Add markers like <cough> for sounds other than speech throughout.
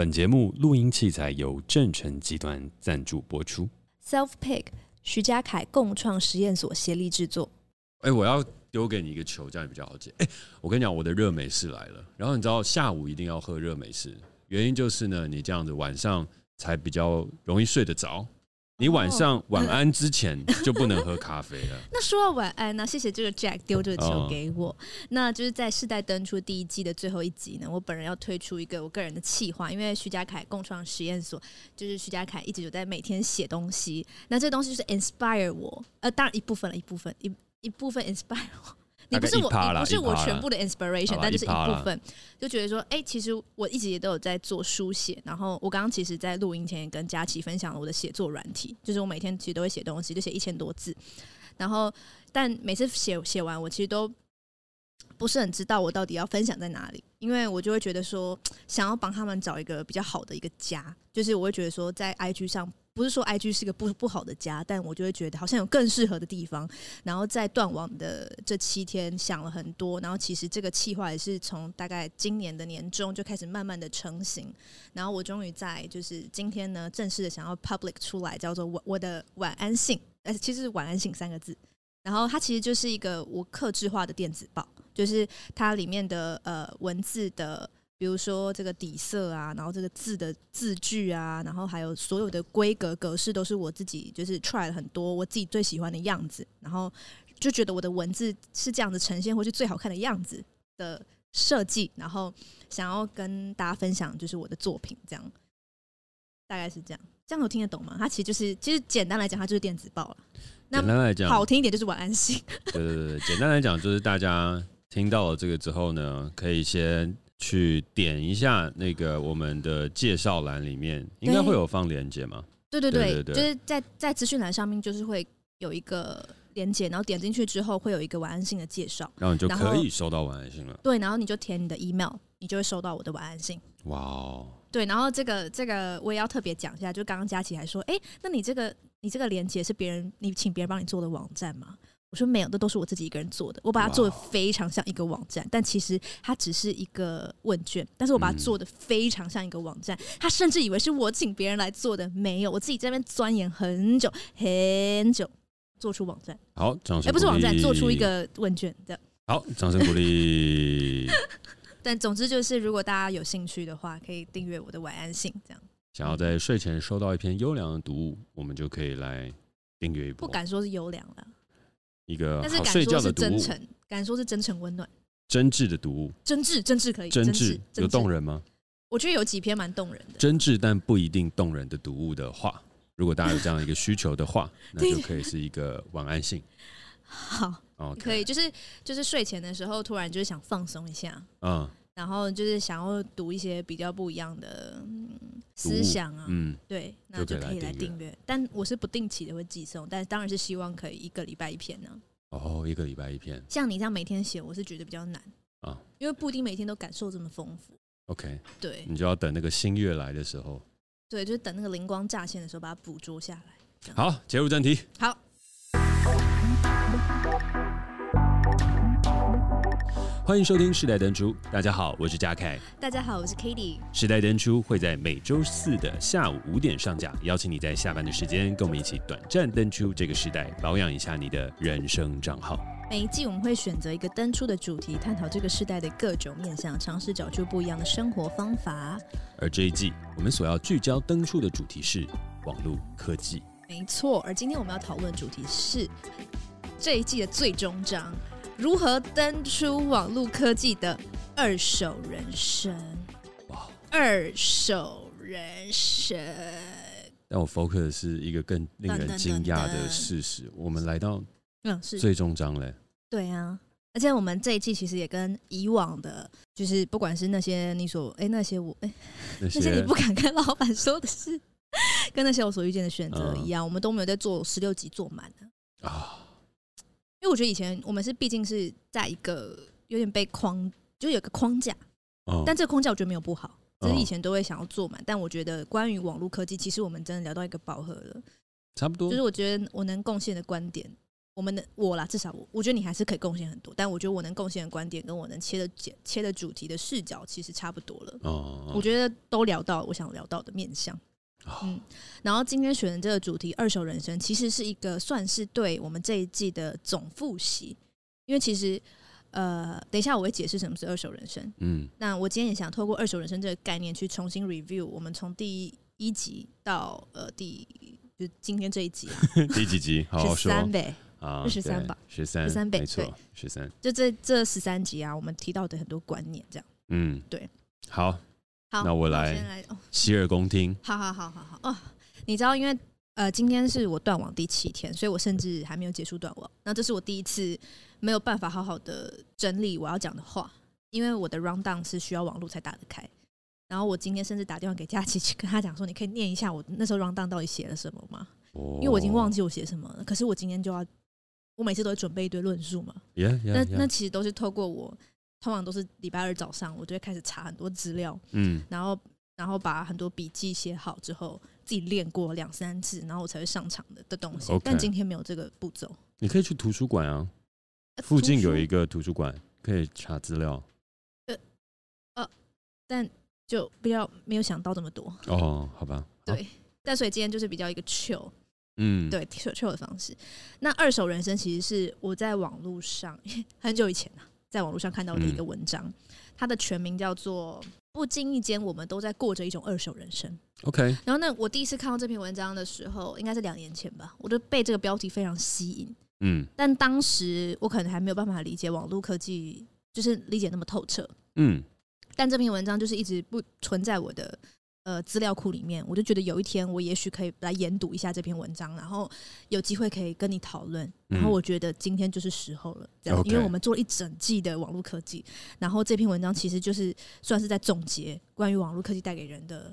本节目录音器材由正成集团赞助播出。Self Pick 徐家凯共创实验所协力制作。哎、欸，我要丢给你一个球，这样也比较好解。哎、欸，我跟你讲，我的热美式来了。然后你知道下午一定要喝热美式，原因就是呢，你这样子晚上才比较容易睡得着。你晚上晚安之前就不能喝咖啡了。<laughs> 那说到晚安呢，谢谢这个 Jack 丢这个球给我。那就是在世代登出第一季的最后一集呢，我本人要推出一个我个人的企划，因为徐家凯共创实验所，就是徐家凯一直有在每天写东西。那这东西就是 inspire 我，呃，当然一部分了，一部分一一部分 inspire 我。你不是我，你不是我全部的 inspiration，但就是一部分，就觉得说，哎、欸，其实我一直也都有在做书写。然后我刚刚其实，在录音前也跟佳琪分享了我的写作软体，就是我每天其实都会写东西，就写一千多字。然后，但每次写写完，我其实都不是很知道我到底要分享在哪里，因为我就会觉得说，<tsk> 想要帮他们找一个比较好的一个家，就是我会觉得说，在 IG 上。不是说 IG 是个不不好的家，但我就会觉得好像有更适合的地方。然后在断网的这七天想了很多，然后其实这个计划也是从大概今年的年中就开始慢慢的成型。然后我终于在就是今天呢，正式的想要 public 出来，叫做我我的晚安信，呃，其实是晚安信三个字。然后它其实就是一个我克制化的电子报，就是它里面的呃文字的。比如说这个底色啊，然后这个字的字句啊，然后还有所有的规格格式都是我自己就是 try 了很多我自己最喜欢的样子，然后就觉得我的文字是这样子呈现，或是最好看的样子的设计，然后想要跟大家分享就是我的作品，这样大概是这样，这样我听得懂吗？它其实就是其实简单来讲，它就是电子报了。简单来讲，好听一点就是晚安心。<laughs> 对对对，简单来讲就是大家听到了这个之后呢，可以先。去点一下那个我们的介绍栏里面，应该会有放链接吗？对对对，就是在在资讯栏上面，就是会有一个链接，然后点进去之后会有一个晚安信的介绍，然后你就可以收到晚安信了。对，然后你就填你的 email，你就会收到我的晚安信。哇哦！对，然后这个这个我也要特别讲一下，就刚刚佳琪还说，哎，那你这个你这个链接是别人你请别人帮你做的网站吗？我说没有，这都是我自己一个人做的。我把它做的非常像一个网站，但其实它只是一个问卷。但是我把它做的非常像一个网站，他甚至以为是我请别人来做的。没有，我自己在那边钻研很久很久，做出网站。好，掌声。哎，不是网站，做出一个问卷的。好，掌声鼓励。<laughs> 但总之就是，如果大家有兴趣的话，可以订阅我的晚安信。这样，想要在睡前收到一篇优良的读物，我们就可以来订阅一波。不敢说是优良了。一个好睡觉的读物，敢说是真诚温暖，真挚的读物，真挚真挚可以，真挚有动人吗？我觉得有几篇蛮动人的，真挚但不一定动人的读物的话，如果大家有这样一个需求的话，<laughs> 那就可以是一个晚安信。好，okay. 可以，就是就是睡前的时候，突然就是想放松一下，嗯。然后就是想要读一些比较不一样的思想啊，嗯，对，那就可以来订阅。但我是不定期的会寄送，但当然是希望可以一个礼拜一篇呢。哦，一个礼拜一篇，像你这样每天写，我是觉得比较难啊，因为不一定每天都感受这么丰富。OK，对，你就要等那个新月来的时候，对，就是等那个灵光乍现的时候，把它捕捉下来。好，切入正题。好。欢迎收听《世代登出》，大家好，我是嘉凯。大家好，我是 Katie。《时代登出》会在每周四的下午五点上架，邀请你在下班的时间跟我们一起短暂登出这个时代，保养一下你的人生账号。每一季我们会选择一个登出的主题，探讨这个时代的各种面向，尝试找出不一样的生活方法。而这一季我们所要聚焦登出的主题是网络科技。没错，而今天我们要讨论的主题是这一季的最终章。如何登出网络科技的二手人生？哇，二手人生！但我 focus 的是一个更令人惊讶的事实。我们来到嗯是最终章嘞。对啊，而且我们这一季其实也跟以往的，就是不管是那些你所哎那些我哎那些你不敢跟老板说的事，跟那些我所遇见的选择一样，我们都没有在做十六集做满的啊。我觉得以前我们是毕竟是在一个有点被框，就有个框架，哦、但这个框架我觉得没有不好，只是以前都会想要做嘛。哦、但我觉得关于网络科技，其实我们真的聊到一个饱和了，差不多。就是我觉得我能贡献的观点，我们的我啦，至少我我觉得你还是可以贡献很多，但我觉得我能贡献的观点跟我能切的切的主题的视角其实差不多了。哦，我觉得都聊到我想聊到的面向。嗯，然后今天选的这个主题“二手人生”，其实是一个算是对我们这一季的总复习，因为其实呃，等一下我会解释什么是二手人生。嗯，那我今天也想透过二手人生这个概念去重新 review 我们从第一集到呃第就今天这一集啊，<laughs> 第几集？好好说。十三呗啊，十三吧，十三，十三倍，没错，十三。就这这十三集啊，我们提到的很多观念，这样。嗯，对，好。好，那我来洗耳恭听。好好好好好哦，你知道，因为呃，今天是我断网第七天，所以我甚至还没有结束断网。那这是我第一次没有办法好好的整理我要讲的话，因为我的 rundown 是需要网络才打得开。然后我今天甚至打电话给佳琪，去跟他讲说：“你可以念一下我那时候 rundown 到底写了什么吗？”因为我已经忘记我写什么了。可是我今天就要，我每次都会准备一堆论述嘛。Yeah, yeah, 那那其实都是透过我。通常都是礼拜二早上，我就会开始查很多资料，嗯，然后然后把很多笔记写好之后，自己练过两三次，然后我才会上场的的东西。Okay. 但今天没有这个步骤。你可以去图书馆啊，附近有一个图书馆可以查资料。呃呃，但就比较没有想到这么多。哦，好吧。对，但所以今天就是比较一个 chill，嗯，对，chill 的方式。那二手人生其实是我在网络上 <laughs> 很久以前啊。在网络上看到的一个文章，嗯、它的全名叫做“不经意间，我们都在过着一种二手人生”。OK，然后那，我第一次看到这篇文章的时候，应该是两年前吧，我就被这个标题非常吸引。嗯，但当时我可能还没有办法理解网络科技，就是理解那么透彻。嗯，但这篇文章就是一直不存在我的。呃，资料库里面，我就觉得有一天我也许可以来研读一下这篇文章，然后有机会可以跟你讨论。然后我觉得今天就是时候了，这样，因为我们做了一整季的网络科技，然后这篇文章其实就是算是在总结关于网络科技带给人的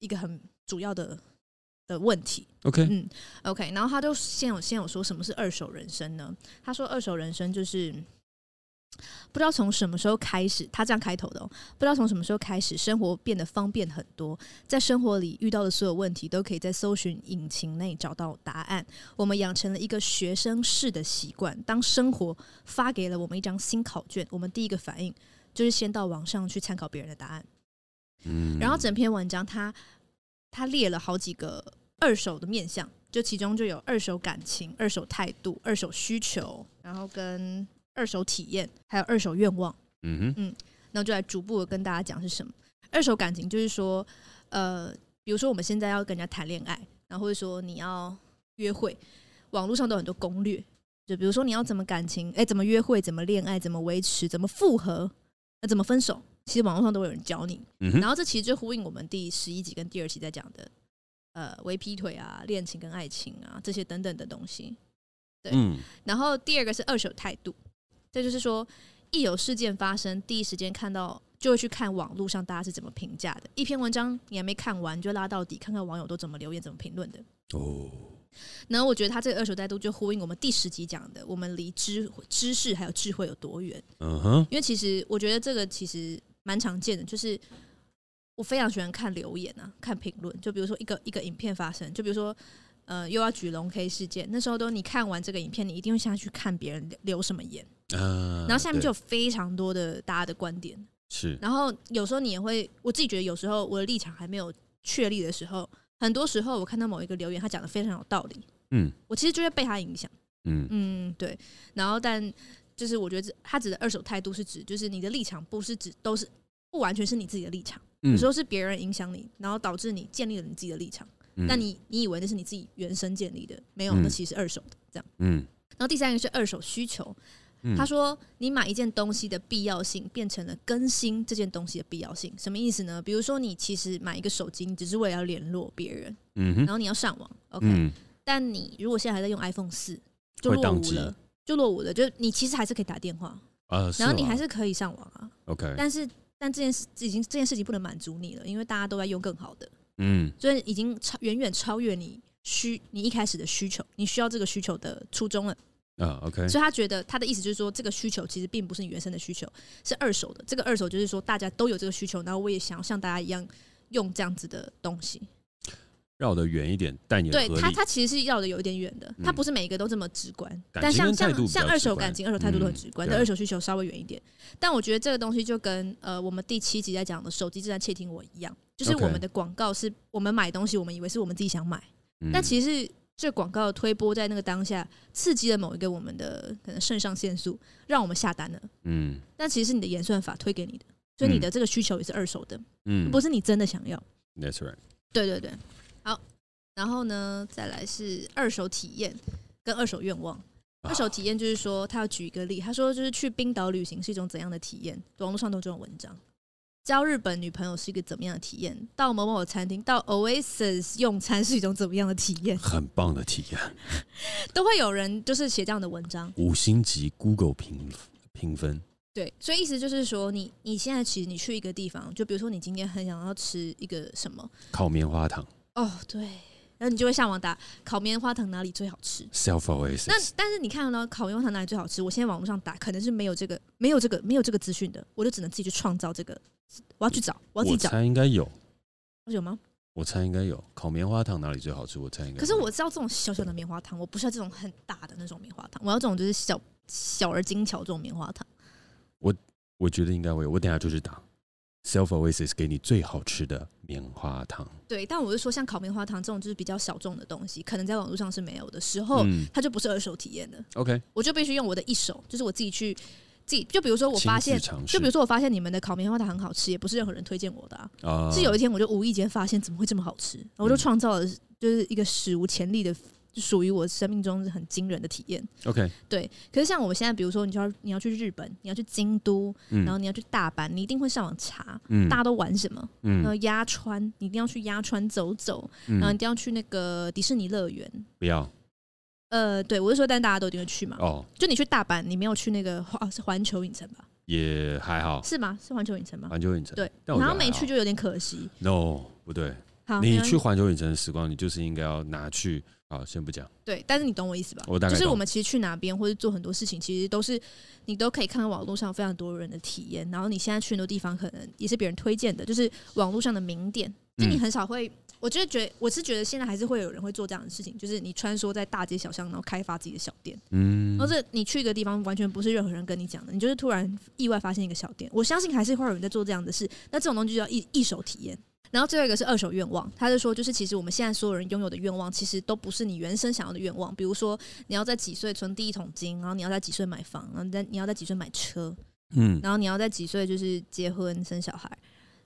一个很主要的的问题。OK，嗯，OK，然后他就先有先有说什么是二手人生呢？他说二手人生就是。不知道从什么时候开始，他这样开头的。不知道从什么时候开始，生活变得方便很多，在生活里遇到的所有问题，都可以在搜寻引擎内找到答案。我们养成了一个学生式的习惯，当生活发给了我们一张新考卷，我们第一个反应就是先到网上去参考别人的答案。嗯，然后整篇文章他他列了好几个二手的面向，就其中就有二手感情、二手态度、二手需求，然后跟。二手体验，还有二手愿望，嗯哼，嗯，那我就来逐步的跟大家讲是什么。二手感情就是说，呃，比如说我们现在要跟人家谈恋爱，然后或者说你要约会，网络上都有很多攻略，就比如说你要怎么感情，哎，怎么约会，怎么恋爱，怎么维持，怎么复合，那怎么分手，其实网络上都会有人教你。嗯，然后这其实就呼应我们第十一集跟第二集在讲的，呃，微劈腿啊，恋情跟爱情啊，这些等等的东西。对，嗯，然后第二个是二手态度。这就是说，一有事件发生，第一时间看到就会去看网络上大家是怎么评价的。一篇文章你还没看完，就拉到底，看看网友都怎么留言、怎么评论的。哦。然后我觉得他这个二手态度就呼应我们第十集讲的，我们离知知识还有智慧有多远？嗯哼。因为其实我觉得这个其实蛮常见的，就是我非常喜欢看留言啊，看评论。就比如说一个一个影片发生，就比如说。呃，又要举龙 K 事件，那时候都你看完这个影片，你一定会下去看别人留什么言，呃，然后下面就有非常多的大家的观点，是，然后有时候你也会，我自己觉得有时候我的立场还没有确立的时候，很多时候我看到某一个留言，他讲的非常有道理，嗯，我其实就会被他影响，嗯。嗯，对，然后但就是我觉得他指的二手态度是指，就是你的立场不是指都是不完全是你自己的立场，有时候是别人影响你，然后导致你建立了你自己的立场。那你你以为那是你自己原生建立的？没有，那其实是二手的。这样，嗯。然后第三个是二手需求。他说，你买一件东西的必要性变成了更新这件东西的必要性，什么意思呢？比如说，你其实买一个手机，你只是为了要联络别人，嗯，然后你要上网，OK。但你如果现在还在用 iPhone 四，就落伍了，就落伍了。就你其实还是可以打电话，然后你还是可以上网啊，OK。但是，但这件事已经这件事情不能满足你了，因为大家都在用更好的。嗯，所以已经超远远超越你需你一开始的需求，你需要这个需求的初衷了啊。OK，所以他觉得他的意思就是说，这个需求其实并不是你原生的需求，是二手的。这个二手就是说，大家都有这个需求，然后我也想要像大家一样用这样子的东西。绕得远一点，但也对它，它其实是绕得有一点远的，它不是每一个都这么直观。嗯、但像像像二手感情、二手态度都很直观，嗯、但二手需求稍微远一点。但我觉得这个东西就跟呃我们第七集在讲的手机正在窃听我一样，就是我们的广告是我们买东西，我们以为是我们自己想买，嗯、但其实这广告推播在那个当下刺激了某一个我们的可能肾上腺素，让我们下单了。嗯，但其实是你的演算法推给你的，所以你的这个需求也是二手的，嗯，不是你真的想要。That's right。对对对。好，然后呢，再来是二手体验跟二手愿望。二手体验就是说，他要举一个例，他说就是去冰岛旅行是一种怎样的体验？网络上都有这种文章。交日本女朋友是一个怎么样的体验？到某某餐厅，到 Oasis 用餐是一种怎么样的体验？很棒的体验，<laughs> 都会有人就是写这样的文章。五星级 Google 评评分。对，所以意思就是说你，你你现在其实你去一个地方，就比如说你今天很想要吃一个什么烤棉花糖。哦，oh, 对，然后你就会上网打烤棉花糖哪里最好吃？Self Oasis。那但是你看到烤棉花糖哪里最好吃？我现在网络上打可能是没有这个、没有这个、没有这个资讯的，我就只能自己去创造这个。我要去找，我要自己找。我猜应该有，有吗？我猜应该有。烤棉花糖哪里最好吃？我猜应该。可是我知道这种小小的棉花糖，我不需要这种很大的那种棉花糖，我要这种就是小小而精巧这种棉花糖。我我觉得应该会有，我等下就去打。Self Oasis 给你最好吃的棉花糖。对，但我是说，像烤棉花糖这种就是比较小众的东西，可能在网络上是没有的时候，嗯、它就不是二手体验的。OK，我就必须用我的一手，就是我自己去自己。就比如说，我发现，就比如说，我发现你们的烤棉花糖很好吃，也不是任何人推荐我的啊。Uh, 是有一天，我就无意间发现，怎么会这么好吃？我就创造了就是一个史无前例的。属于我生命中是很惊人的体验。OK，对。可是像我们现在，比如说，你就要你要去日本，你要去京都，嗯、然后你要去大阪，你一定会上网查，嗯、大家都玩什么？嗯、然后鸭川，你一定要去鸭川走走，嗯、然后一定要去那个迪士尼乐园。不要。呃，对，我是说，但大家都一定会去嘛。哦。就你去大阪，你没有去那个 <laughs> 哦，是环球影城吧？也还好。是吗？是环球影城吗？环球影城。对。然后没去就有点可惜。No，不对。好，你去环球影城的时光，你就是应该要拿去。好，先不讲。对，但是你懂我意思吧？我大概。就是我们其实去哪边或者做很多事情，其实都是你都可以看到网络上非常多人的体验。然后你现在去很多地方，可能也是别人推荐的，就是网络上的名店。就你很少会，嗯、我觉得觉得我是觉得现在还是会有人会做这样的事情，就是你穿梭在大街小巷，然后开发自己的小店。嗯。或者你去一个地方，完全不是任何人跟你讲的，你就是突然意外发现一个小店。我相信还是会有人在做这样的事。那这种东西就叫一一手体验。然后最后一个是二手愿望，他就说，就是其实我们现在所有人拥有的愿望，其实都不是你原生想要的愿望。比如说，你要在几岁存第一桶金，然后你要在几岁买房，然后在你要在几岁买车，嗯，然后你要在几岁就是结婚生小孩。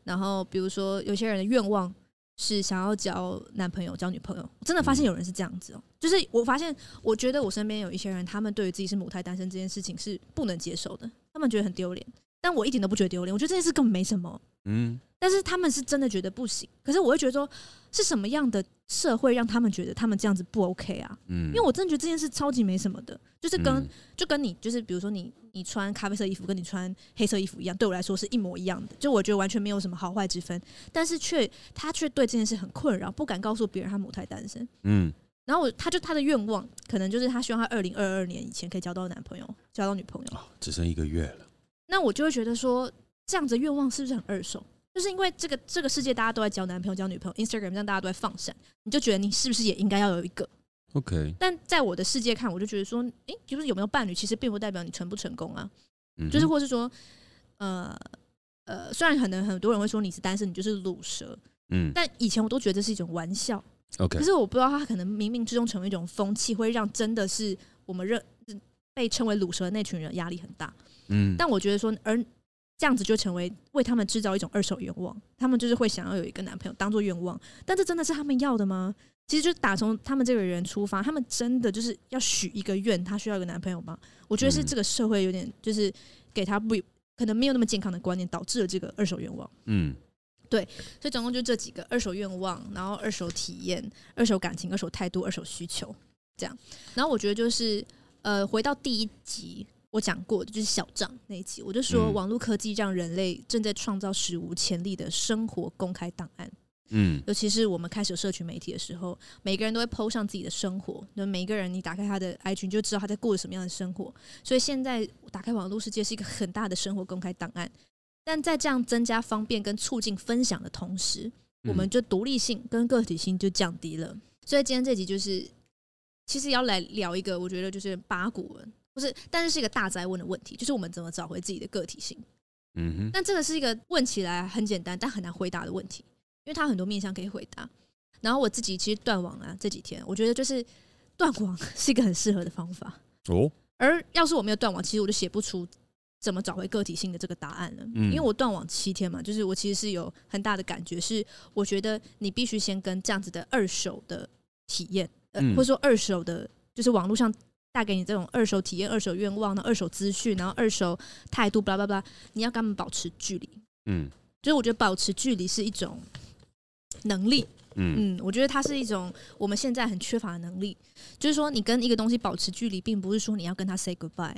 然后比如说，有些人的愿望是想要交男朋友、交女朋友。我真的发现有人是这样子哦，就是我发现，我觉得我身边有一些人，他们对于自己是母胎单身这件事情是不能接受的，他们觉得很丢脸。但我一点都不觉得丢脸，我觉得这件事根本没什么。嗯，但是他们是真的觉得不行。可是我会觉得说，是什么样的社会让他们觉得他们这样子不 OK 啊？嗯，因为我真的觉得这件事超级没什么的，就是跟、嗯、就跟你就是比如说你你穿咖啡色衣服跟你穿黑色衣服一样，对我来说是一模一样的。就我觉得完全没有什么好坏之分，但是却他却对这件事很困扰，不敢告诉别人他母胎单身。嗯，然后我他就他的愿望可能就是他希望他二零二二年以前可以交到男朋友，交到女朋友。哦，只剩一个月了。那我就会觉得说，这样子的愿望是不是很二手？就是因为这个这个世界大家都在交男朋友、交女朋友，Instagram 上大家都在放闪，你就觉得你是不是也应该要有一个？OK。但在我的世界看，我就觉得说，诶、欸，就是有没有伴侣，其实并不代表你成不成功啊。嗯、就是或是说，呃呃，虽然可能很多人会说你是单身，你就是鲁蛇，嗯，但以前我都觉得这是一种玩笑。OK。可是我不知道他可能冥冥之中成为一种风气，会让真的是我们认被称为卤蛇的那群人压力很大。嗯，但我觉得说，而这样子就成为为他们制造一种二手愿望，他们就是会想要有一个男朋友当做愿望，但这真的是他们要的吗？其实就打从他们这个人出发，他们真的就是要许一个愿，他需要一个男朋友吗？我觉得是这个社会有点就是给他不可能没有那么健康的观念，导致了这个二手愿望。嗯，对，所以总共就这几个二手愿望，然后二手体验、二手感情、二手态度、二手需求这样。然后我觉得就是呃，回到第一集。我讲过的就是小账那一集，我就说网络科技让人类正在创造史无前例的生活公开档案。嗯，尤其是我们开始有社群媒体的时候，每个人都会 PO 上自己的生活。那每一个人，你打开他的 IG，你就知道他在过什么样的生活。所以现在打开网络世界是一个很大的生活公开档案。但在这样增加方便跟促进分享的同时，我们就独立性跟个体性就降低了。所以今天这集就是，其实要来聊一个，我觉得就是八股文，不是，但是是一个大灾问的问题，就是我们怎么找回自己的个体性。嗯哼。但这个是一个问起来很简单，但很难回答的问题，因为它很多面向可以回答。然后我自己其实断网啊，这几天我觉得就是断网是一个很适合的方法哦。而要是我没有断网，其实我就写不出怎么找回个体性的这个答案了。嗯，因为我断网七天嘛，就是我其实是有很大的感觉，是我觉得你必须先跟这样子的二手的体验，呃，或者说二手的，就是网络上带给你这种二手体验、二手愿望、的二手资讯，然后二手态度，巴拉巴拉，你要跟他们保持距离。嗯，就是我觉得保持距离是一种能力。嗯，我觉得它是一种我们现在很缺乏的能力，就是说你跟一个东西保持距离，并不是说你要跟他 say goodbye，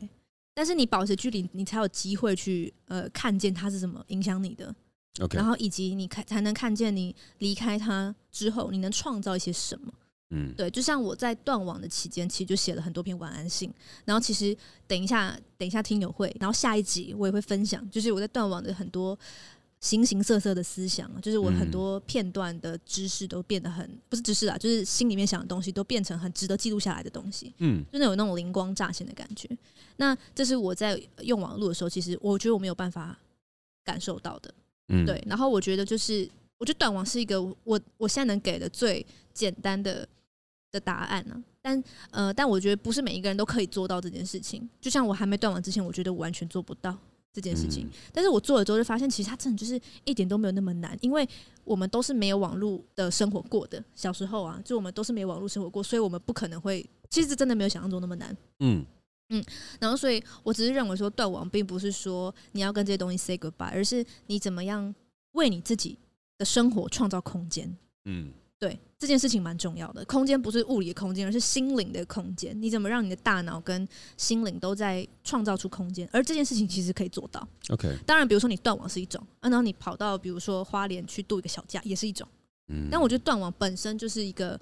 但是你保持距离，你才有机会去呃看见它是怎么影响你的，OK，然后以及你看才能看见你离开他之后，你能创造一些什么。嗯，对，就像我在断网的期间，其实就写了很多篇晚安信，然后其实等一下等一下听友会，然后下一集我也会分享，就是我在断网的很多。形形色色的思想，就是我很多片段的知识都变得很不是知识啊，就是心里面想的东西都变成很值得记录下来的东西。嗯，真的有那种灵光乍现的感觉。那这是我在用网络的时候，其实我觉得我没有办法感受到的。嗯，对。然后我觉得就是，我觉得断网是一个我我现在能给的最简单的的答案呢。但呃，但我觉得不是每一个人都可以做到这件事情。就像我还没断网之前，我觉得我完全做不到。这件事情，但是我做了之后就发现，其实它真的就是一点都没有那么难，因为我们都是没有网络的生活过的。小时候啊，就我们都是没有网络生活过，所以我们不可能会，其实真的没有想象中那么难。嗯嗯，然后所以我只是认为说，断网并不是说你要跟这些东西 say goodbye，而是你怎么样为你自己的生活创造空间。嗯。对这件事情蛮重要的，空间不是物理的空间，而是心灵的空间。你怎么让你的大脑跟心灵都在创造出空间？而这件事情其实可以做到。OK，当然，比如说你断网是一种，啊，然后你跑到比如说花莲去度一个小假也是一种。嗯，但我觉得断网本身就是一个，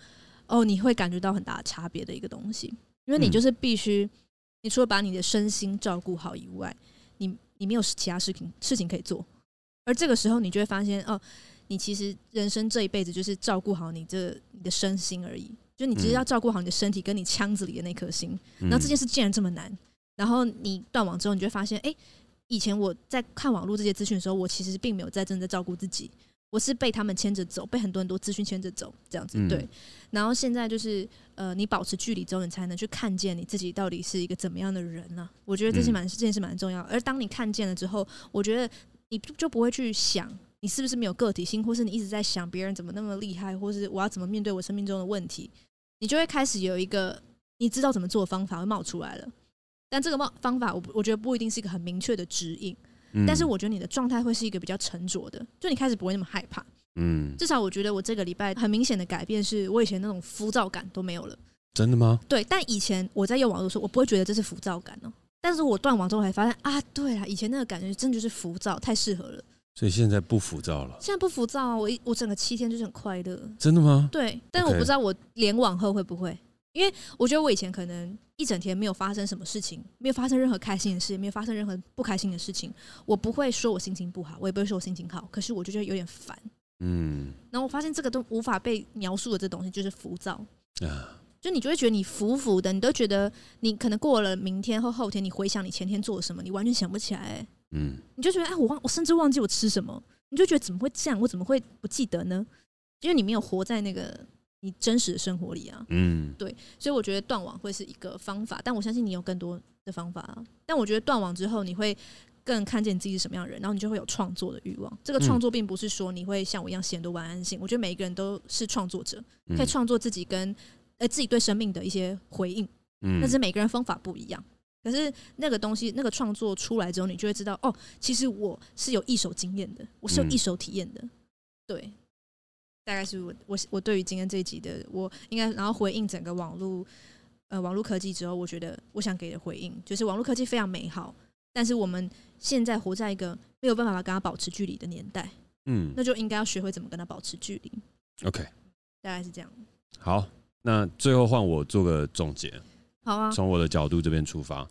哦，你会感觉到很大的差别的一个东西，因为你就是必须，你除了把你的身心照顾好以外，你你没有其他事情事情可以做，而这个时候你就会发现，哦。你其实人生这一辈子就是照顾好你这你的身心而已，就你只是要照顾好你的身体跟你腔子里的那颗心。然后这件事竟然这么难，然后你断网之后，你就会发现，哎，以前我在看网络这些资讯的时候，我其实并没有在真的照顾自己，我是被他们牵着走，被很多很多资讯牵着走，这样子对。然后现在就是，呃，你保持距离之后，你才能去看见你自己到底是一个怎么样的人呢？我觉得这是蛮这件事蛮重要。而当你看见了之后，我觉得你就不会去想。你是不是没有个体性，或是你一直在想别人怎么那么厉害，或是我要怎么面对我生命中的问题？你就会开始有一个你知道怎么做的方法会冒出来了。但这个冒方法，我我觉得不一定是一个很明确的指引。嗯。但是我觉得你的状态会是一个比较沉着的，就你开始不会那么害怕。嗯。至少我觉得我这个礼拜很明显的改变，是我以前那种浮躁感都没有了。真的吗？对。但以前我在用网络的时候，我不会觉得这是浮躁感哦。但是我断网之后，才发现啊，对啊，以前那个感觉真的就是浮躁，太适合了。所以现在不浮躁了。现在不浮躁啊，我一我整个七天就是很快乐。真的吗？对，但是我不知道我连网后会不会，因为我觉得我以前可能一整天没有发生什么事情，没有发生任何开心的事，没有发生任何不开心的事情，我不会说我心情不好，我也不会说我心情好，可是我就觉得有点烦。嗯。然后我发现这个都无法被描述的这东西就是浮躁啊，就你就会觉得你浮浮的，你都觉得你可能过了明天或后天，你回想你前天做了什么，你完全想不起来欸。嗯，你就觉得哎，我忘，我甚至忘记我吃什么，你就觉得怎么会这样？我怎么会不记得呢？因为你没有活在那个你真实的生活里啊。嗯，对，所以我觉得断网会是一个方法，但我相信你有更多的方法啊。但我觉得断网之后，你会更看见你自己是什么样的人，然后你就会有创作的欲望。这个创作并不是说你会像我一样写很多晚安信，我觉得每一个人都是创作者，可以创作自己跟呃自己对生命的一些回应。嗯，但是每个人方法不一样。可是那个东西，那个创作出来之后，你就会知道，哦，其实我是有一手经验的，我是有一手体验的，嗯，对，大概是我我我对于今天这一集的，我应该然后回应整个网络呃网络科技之后，我觉得我想给的回应就是网络科技非常美好，但是我们现在活在一个没有办法跟它保持距离的年代，嗯，那就应该要学会怎么跟它保持距离。OK，大概是这样。好，那最后换我做个总结。好啊，从我的角度这边出发，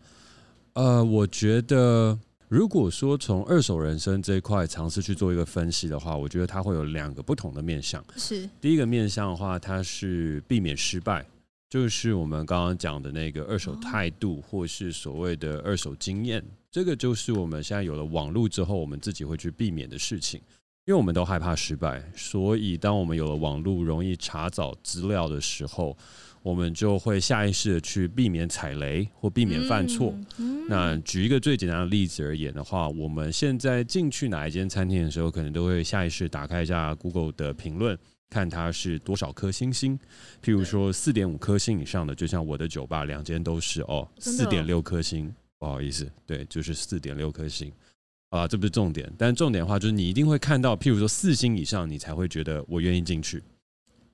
呃，我觉得如果说从二手人生这一块尝试去做一个分析的话，我觉得它会有两个不同的面向。是第一个面向的话，它是避免失败，就是我们刚刚讲的那个二手态度，或是所谓的二手经验。这个就是我们现在有了网络之后，我们自己会去避免的事情。因为我们都害怕失败，所以当我们有了网络，容易查找资料的时候，我们就会下意识的去避免踩雷或避免犯错。嗯嗯、那举一个最简单的例子而言的话，我们现在进去哪一间餐厅的时候，可能都会下意识打开一下 Google 的评论，看它是多少颗星星。譬如说四点五颗星以上的，就像我的酒吧两间都是哦，四点六颗星，不好意思，对，就是四点六颗星。啊，这不是重点，但重点的话就是你一定会看到，譬如说四星以上，你才会觉得我愿意进去。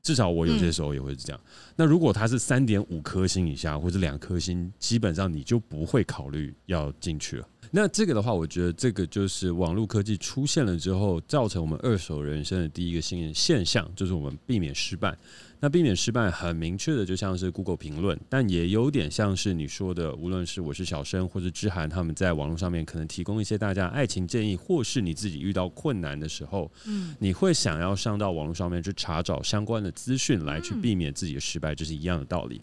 至少我有些时候也会是这样。嗯、那如果它是三点五颗星以下，或者两颗星，基本上你就不会考虑要进去了。那这个的话，我觉得这个就是网络科技出现了之后，造成我们二手人生的第一个新现象，就是我们避免失败。那避免失败很明确的，就像是 Google 评论，但也有点像是你说的，无论是我是小生或者之涵，他们在网络上面可能提供一些大家爱情建议，或是你自己遇到困难的时候，嗯，你会想要上到网络上面去查找相关的资讯来去避免自己的失败，这是一样的道理。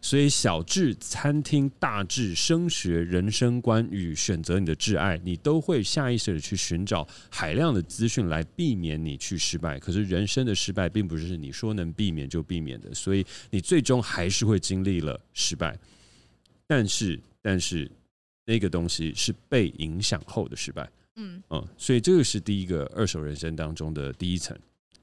所以，小智餐厅，大智升学、人生观与选择你的挚爱，你都会下意识的去寻找海量的资讯来避免你去失败。可是，人生的失败并不是你说能避免就避免的，所以你最终还是会经历了失败。但是，但是那个东西是被影响后的失败。嗯嗯，所以这个是第一个二手人生当中的第一层。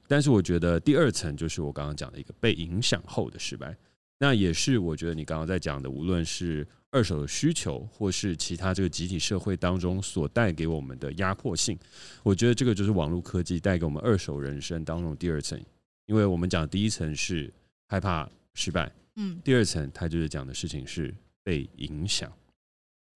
但是，我觉得第二层就是我刚刚讲的一个被影响后的失败。那也是我觉得你刚刚在讲的，无论是二手的需求，或是其他这个集体社会当中所带给我们的压迫性，我觉得这个就是网络科技带给我们二手人生当中第二层。因为我们讲第一层是害怕失败，嗯，第二层它就是讲的事情是被影响，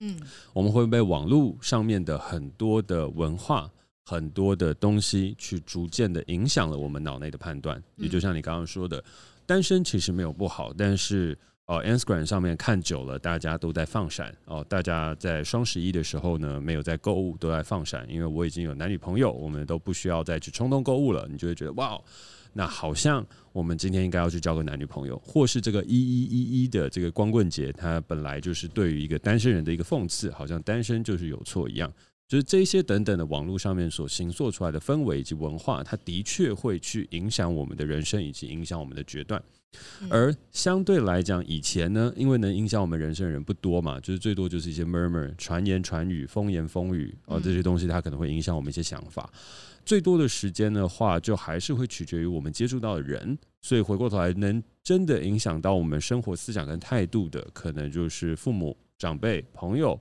嗯，我们会被网络上面的很多的文化、很多的东西去逐渐的影响了我们脑内的判断，也就像你刚刚说的。单身其实没有不好，但是呃，Instagram 上面看久了，大家都在放闪哦。大家在双十一的时候呢，没有在购物，都在放闪。因为我已经有男女朋友，我们都不需要再去冲动购物了。你就会觉得哇，那好像我们今天应该要去交个男女朋友，或是这个一一一一的这个光棍节，它本来就是对于一个单身人的一个讽刺，好像单身就是有错一样。就是这些等等的网络上面所形塑出来的氛围以及文化，它的确会去影响我们的人生以及影响我们的决断。而相对来讲，以前呢，因为能影响我们人生的人不多嘛，就是最多就是一些 murmur 传言传语、风言风语啊，这些东西它可能会影响我们一些想法。最多的时间的话，就还是会取决于我们接触到的人。所以回过头来，能真的影响到我们生活思想跟态度的，可能就是父母、长辈、朋友。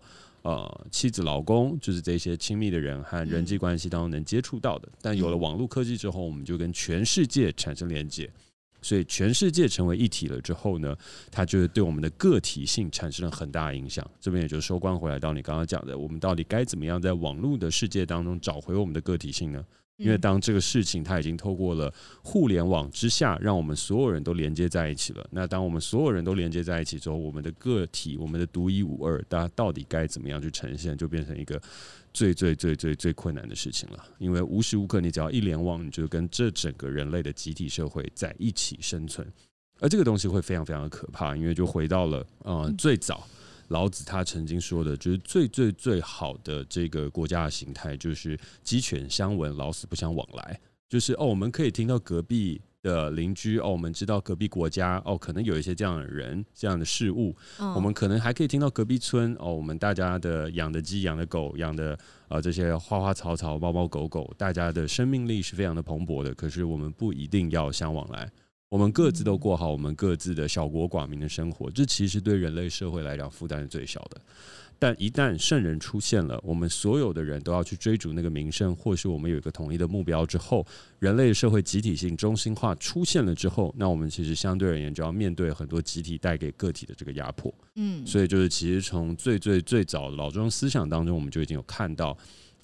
呃，妻子、老公，就是这些亲密的人和人际关系当中能接触到的。但有了网络科技之后，我们就跟全世界产生连接，所以全世界成为一体了之后呢，它就对我们的个体性产生了很大影响。这边也就收官回来到你刚刚讲的，我们到底该怎么样在网络的世界当中找回我们的个体性呢？因为当这个事情它已经透过了互联网之下，让我们所有人都连接在一起了。那当我们所有人都连接在一起之后，我们的个体，我们的独一无二，大家到底该怎么样去呈现，就变成一个最最最最最困难的事情了。因为无时无刻你只要一联网，你就跟这整个人类的集体社会在一起生存，而这个东西会非常非常的可怕，因为就回到了嗯最早。老子他曾经说的，就是最最最好的这个国家的形态，就是鸡犬相闻，老死不相往来。就是哦，我们可以听到隔壁的邻居哦，我们知道隔壁国家哦，可能有一些这样的人、这样的事物。哦、我们可能还可以听到隔壁村哦，我们大家的养的鸡、养的狗、养的呃这些花花草草、猫猫狗狗，大家的生命力是非常的蓬勃的。可是我们不一定要相往来。我们各自都过好我们各自的小国寡民的生活，这其实对人类社会来讲负担是最小的。但一旦圣人出现了，我们所有的人都要去追逐那个名声，或是我们有一个统一的目标之后，人类社会集体性中心化出现了之后，那我们其实相对而言就要面对很多集体带给个体的这个压迫。嗯，所以就是其实从最最最早的老庄思想当中，我们就已经有看到。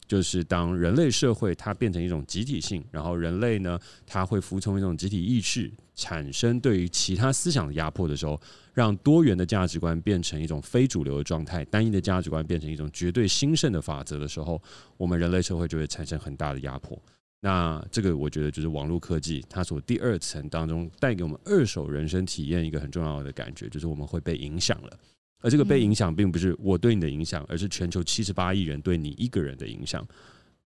就是当人类社会它变成一种集体性，然后人类呢，它会服从一种集体意识，产生对于其他思想的压迫的时候，让多元的价值观变成一种非主流的状态，单一的价值观变成一种绝对兴盛的法则的时候，我们人类社会就会产生很大的压迫。那这个我觉得就是网络科技它所第二层当中带给我们二手人生体验一个很重要的感觉，就是我们会被影响了。而这个被影响，并不是我对你的影响，而是全球七十八亿人对你一个人的影响。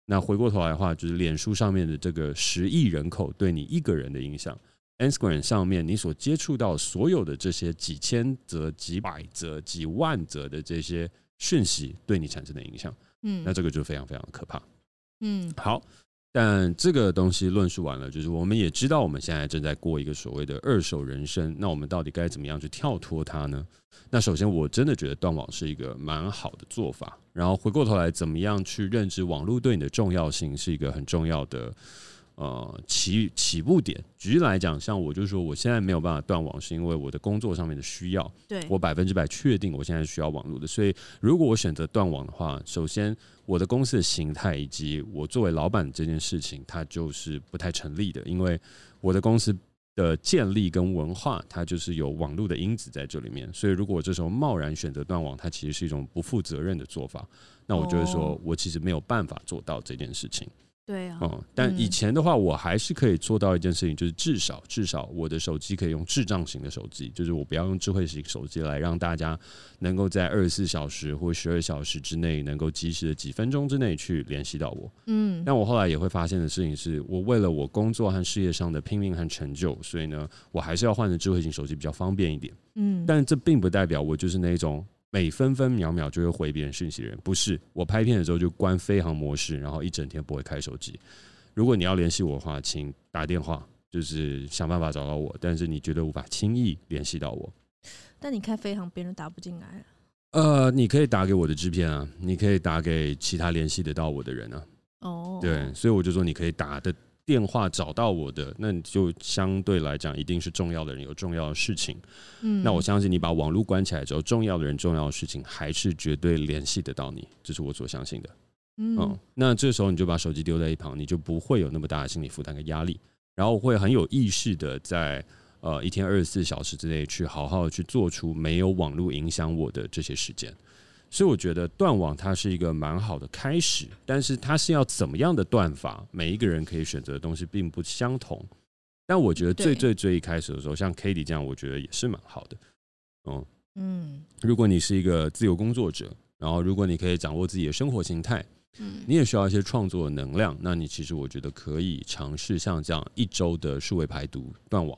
那回过头来的话，就是脸书上面的这个十亿人口对你一个人的影响，Instagram 上面你所接触到所有的这些几千则、几百则、几万则的这些讯息对你产生的影响，嗯，那这个就非常非常的可怕。嗯，好。但这个东西论述完了，就是我们也知道我们现在正在过一个所谓的二手人生。那我们到底该怎么样去跳脱它呢？那首先，我真的觉得断网是一个蛮好的做法。然后回过头来，怎么样去认知网络对你的重要性，是一个很重要的。呃，起起步点，举例来讲，像我就是说，我现在没有办法断网，是因为我的工作上面的需要。对，我百分之百确定我现在需要网络的，所以如果我选择断网的话，首先我的公司的形态以及我作为老板这件事情，它就是不太成立的，因为我的公司的建立跟文化，它就是有网络的因子在这里面，所以如果我这时候贸然选择断网，它其实是一种不负责任的做法。那我就会说我其实没有办法做到这件事情。对啊，嗯，但以前的话，我还是可以做到一件事情，就是至少至少我的手机可以用智障型的手机，就是我不要用智慧型手机来让大家能够在二十四小时或十二小时之内，能够及时的几分钟之内去联系到我。嗯，但我后来也会发现的事情是，我为了我工作和事业上的拼命和成就，所以呢，我还是要换成智慧型手机比较方便一点。嗯，但这并不代表我就是那种。每分分秒秒就会回别人讯息的人，不是我拍片的时候就关飞行模式，然后一整天不会开手机。如果你要联系我的话，请打电话，就是想办法找到我。但是你绝对无法轻易联系到我。但你开飞航，别人打不进来。呃，你可以打给我的制片啊，你可以打给其他联系得到我的人啊。哦，对，所以我就说你可以打的。电话找到我的，那你就相对来讲一定是重要的人，有重要的事情。嗯，那我相信你把网络关起来之后，重要的人、重要的事情还是绝对联系得到你，这是我所相信的。嗯，嗯，那这时候你就把手机丢在一旁，你就不会有那么大的心理负担跟压力，然后会很有意识的在呃一天二十四小时之内去好好的去做出没有网络影响我的这些时间。所以我觉得断网它是一个蛮好的开始，但是它是要怎么样的断法，每一个人可以选择的东西并不相同。但我觉得最最最一开始的时候，像 Cady 这样，我觉得也是蛮好的。嗯嗯，如果你是一个自由工作者，然后如果你可以掌握自己的生活形态，嗯，你也需要一些创作的能量，那你其实我觉得可以尝试像这样一周的数位排毒断网。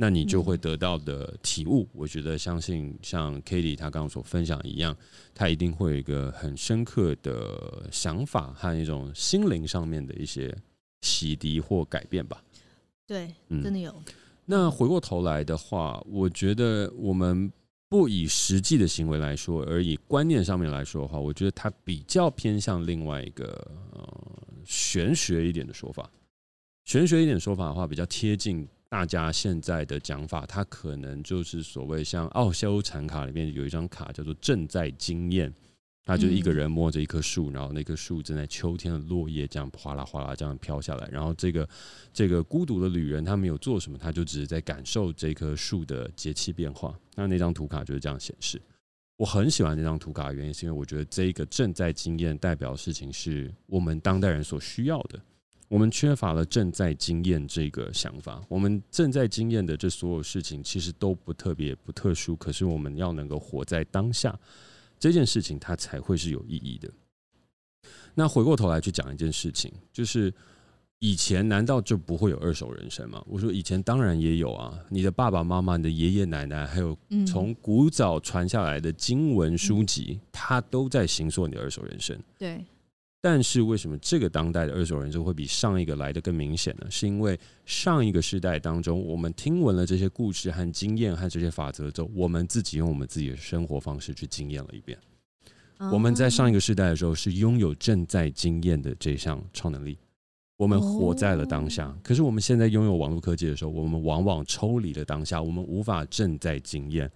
那你就会得到的体悟，我觉得相信像 Cady 他刚刚所分享一样，他一定会有一个很深刻的想法和一种心灵上面的一些洗涤或改变吧。对，真的有。嗯，那回过头来的话，我觉得我们不以实际的行为来说，而以观念上面来说的话，我觉得它比较偏向另外一个呃玄学一点的说法。玄学一点说法的话，比较贴近。大家现在的讲法，它可能就是所谓像奥修禅卡里面有一张卡叫做“正在经验”，它就一个人摸着一棵树，然后那棵树正在秋天的落叶这样哗啦哗啦这样飘下来，然后这个这个孤独的旅人他没有做什么，他就只是在感受这棵树的节气变化。那那张图卡就是这样显示。我很喜欢这张图卡的原因是因为我觉得这个“正在经验”代表的事情是我们当代人所需要的。我们缺乏了正在经验这个想法。我们正在经验的这所有事情，其实都不特别、不特殊。可是我们要能够活在当下，这件事情它才会是有意义的。那回过头来去讲一件事情，就是以前难道就不会有二手人生吗？我说以前当然也有啊。你的爸爸妈妈、你的爷爷奶奶，还有从古早传下来的经文书籍，它都在行说你的二手人生。对。但是为什么这个当代的二手人就会比上一个来的更明显呢？是因为上一个时代当中，我们听闻了这些故事和经验和这些法则之后，我们自己用我们自己的生活方式去经验了一遍。我们在上一个时代的时候是拥有正在经验的这项超能力，我们活在了当下。可是我们现在拥有网络科技的时候，我们往往抽离了当下，我们无法正在经验，哦、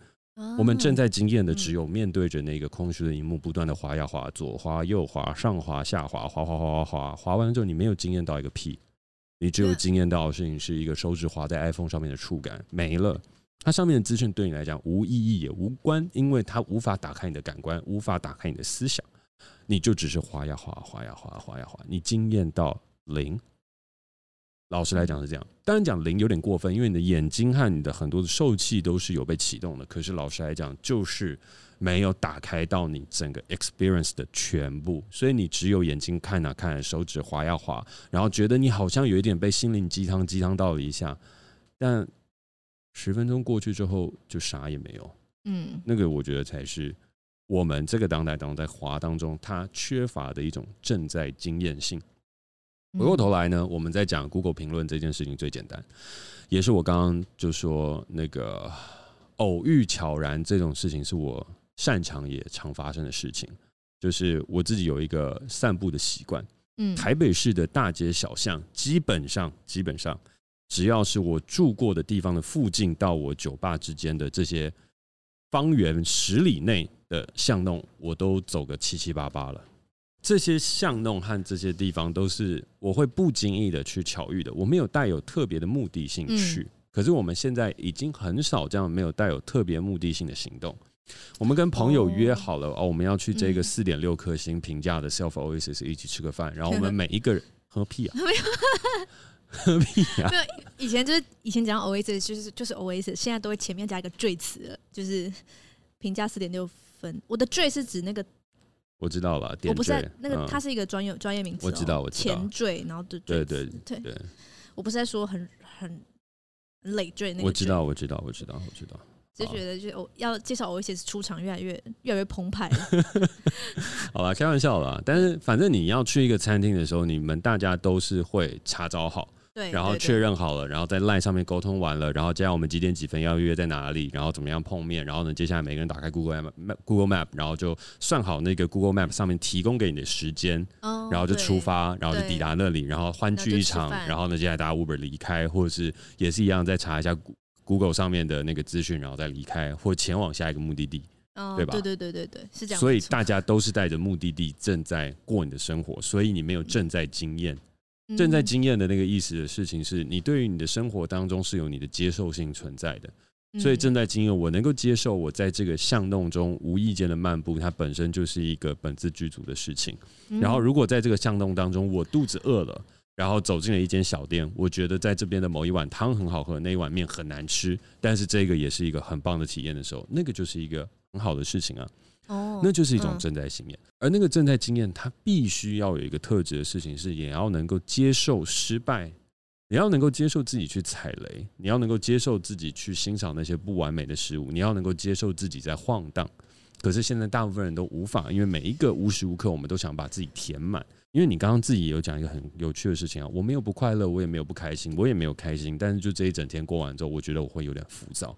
我们正在经验的只有面对着那个空虚的荧幕，不断的滑呀滑，左滑右滑，上滑下滑，滑滑滑滑滑，滑完之后你没有经验到一个屁，你只有经验到的事情是一个手指滑在 iPhone 上面的触感，没了。它上面的资讯对你来讲无意义也无关，因为它无法打开你的感官，无法打开你的思想，你就只是滑呀滑，滑呀滑，滑呀滑，你经验到零。老实来讲是这样，当然讲零有点过分，因为你的眼睛和你的很多的受气都是有被启动的。可是老实来讲，就是没有打开到你整个 experience 的全部，所以你只有眼睛看啊看，手指滑呀滑，然后觉得你好像有一点被心灵鸡汤鸡汤到了一下，但十分钟过去之后就啥也没有。嗯，那个我觉得才是我们这个当代当在滑当中，它缺乏的一种正在经验性。回过头来呢，我们在讲 Google 评论这件事情最简单，也是我刚刚就说那个偶遇悄然这种事情是我擅长也常发生的事情。就是我自己有一个散步的习惯，嗯，台北市的大街小巷，基本上基本上只要是我住过的地方的附近到我酒吧之间的这些方圆十里内的巷弄，我都走个七七八八了。这些巷弄和这些地方都是我会不经意的去巧遇的，我没有带有特别的目的性去。可是我们现在已经很少这样没有带有特别目的性的行动。我们跟朋友约好了哦，我们要去这个四点六颗星评价的 Self Oasis 一起吃个饭，然后我们每一个人喝屁啊，<laughs> 喝屁啊！没有，以前就是以前讲 Oasis 就是就是 Oasis，现在都会前面加一个缀词了，就是评价四点六分。我的缀是指那个。我知道了，我不是那个，它是一个专业专业名词。我知道，我知道。前缀，然后对对对对对，我不是在说很很累赘那个。我知道，我知道，我知道，我知道。就觉得就我要介绍我一些出场越来越越来越澎湃。<laughs> <laughs> 好了，开玩笑了。但是反正你要去一个餐厅的时候，你们大家都是会查找好。对，然后确认好了，然后在 LINE 上面沟通完了，然后接下来我们几点几分要约在哪里，然后怎么样碰面，然后呢，接下来每个人打开 Google Map Google Map，然后就算好那个 Google Map 上面提供给你的时间，然后就出发，然后就抵达那里，然后欢聚一场，然后呢，接下来大家 Uber 离开，或者是也是一样再查一下 Google 上面的那个资讯，然后再离开或前往下一个目的地，对吧？对对对对对，是这样。所以大家都是带着目的地正在过你的生活，所以你没有正在经验。正在经验的那个意思的事情是，你对于你的生活当中是有你的接受性存在的，所以正在经验，我能够接受我在这个巷弄中无意间的漫步，它本身就是一个本自具足的事情。然后，如果在这个巷弄当中我肚子饿了，然后走进了一间小店，我觉得在这边的某一碗汤很好喝，那一碗面很难吃，但是这个也是一个很棒的体验的时候，那个就是一个很好的事情啊。哦，那就是一种正在经验，而那个正在经验，它必须要有一个特质的事情是，也要能够接受失败，你要能够接受自己去踩雷，你要能够接受自己去欣赏那些不完美的事物，你要能够接受自己在晃荡。可是现在大部分人都无法，因为每一个无时无刻我们都想把自己填满。因为你刚刚自己有讲一个很有趣的事情啊，我没有不快乐，我也没有不开心，我也没有开心，但是就这一整天过完之后，我觉得我会有点浮躁。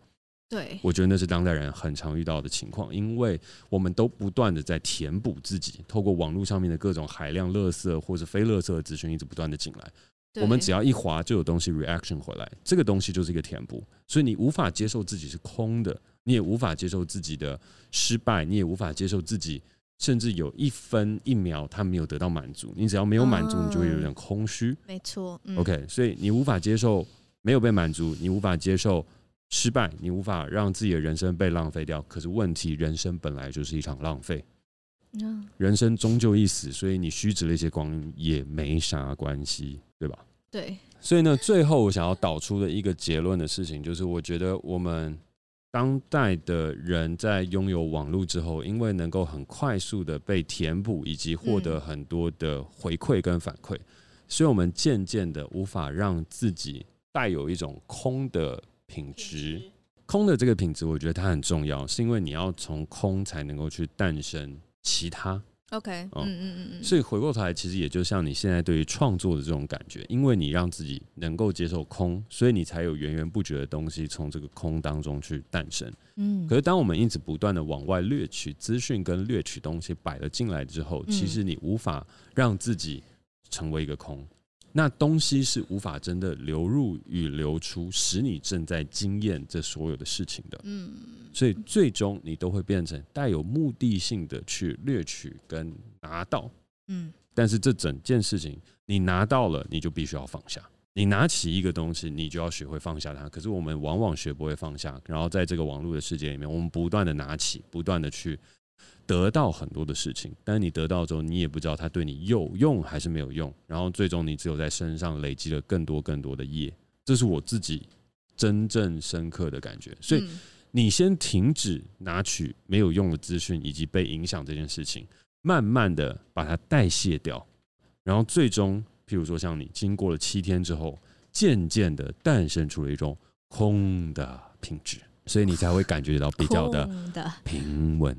对，我觉得那是当代人很常遇到的情况，因为我们都不断的在填补自己，透过网络上面的各种海量垃圾或者非垃圾的资讯，一直不断的进来。我们只要一滑，就有东西 reaction 回来，这个东西就是一个填补。所以你无法接受自己是空的，你也无法接受自己的失败，你也无法接受自己甚至有一分一秒他没有得到满足。你只要没有满足，你就会有点空虚。没错。OK，所以你无法接受没有被满足，你无法接受。失败，你无法让自己的人生被浪费掉。可是问题，人生本来就是一场浪费。人生终究一死，所以你虚掷了一些光阴也没啥关系，对吧？对。所以呢，最后我想要导出的一个结论的事情，就是我觉得我们当代的人在拥有网络之后，因为能够很快速的被填补，以及获得很多的回馈跟反馈，所以我们渐渐的无法让自己带有一种空的。品质空的这个品质，我觉得它很重要，是因为你要从空才能够去诞生其他。OK，嗯嗯嗯嗯。所以回过头来，其实也就像你现在对于创作的这种感觉，因为你让自己能够接受空，所以你才有源源不绝的东西从这个空当中去诞生。嗯。可是当我们一直不断的往外掠取资讯跟掠取东西摆了进来之后，其实你无法让自己成为一个空。那东西是无法真的流入与流出，使你正在经验这所有的事情的。嗯，所以最终你都会变成带有目的性的去掠取跟拿到。嗯，但是这整件事情你拿到了，你就必须要放下。你拿起一个东西，你就要学会放下它。可是我们往往学不会放下，然后在这个网络的世界里面，我们不断的拿起，不断的去得到很多的事情。但是你得到之后，你也不知道它对你有用还是没有用。然后最终你只有在身上累积了更多更多的业。这是我自己真正深刻的感觉。所以你先停止拿取没有用的资讯以及被影响这件事情，慢慢的把它代谢掉，然后最终。譬如说，像你经过了七天之后，渐渐的诞生出了一种空的品质，所以你才会感觉到比较的平稳。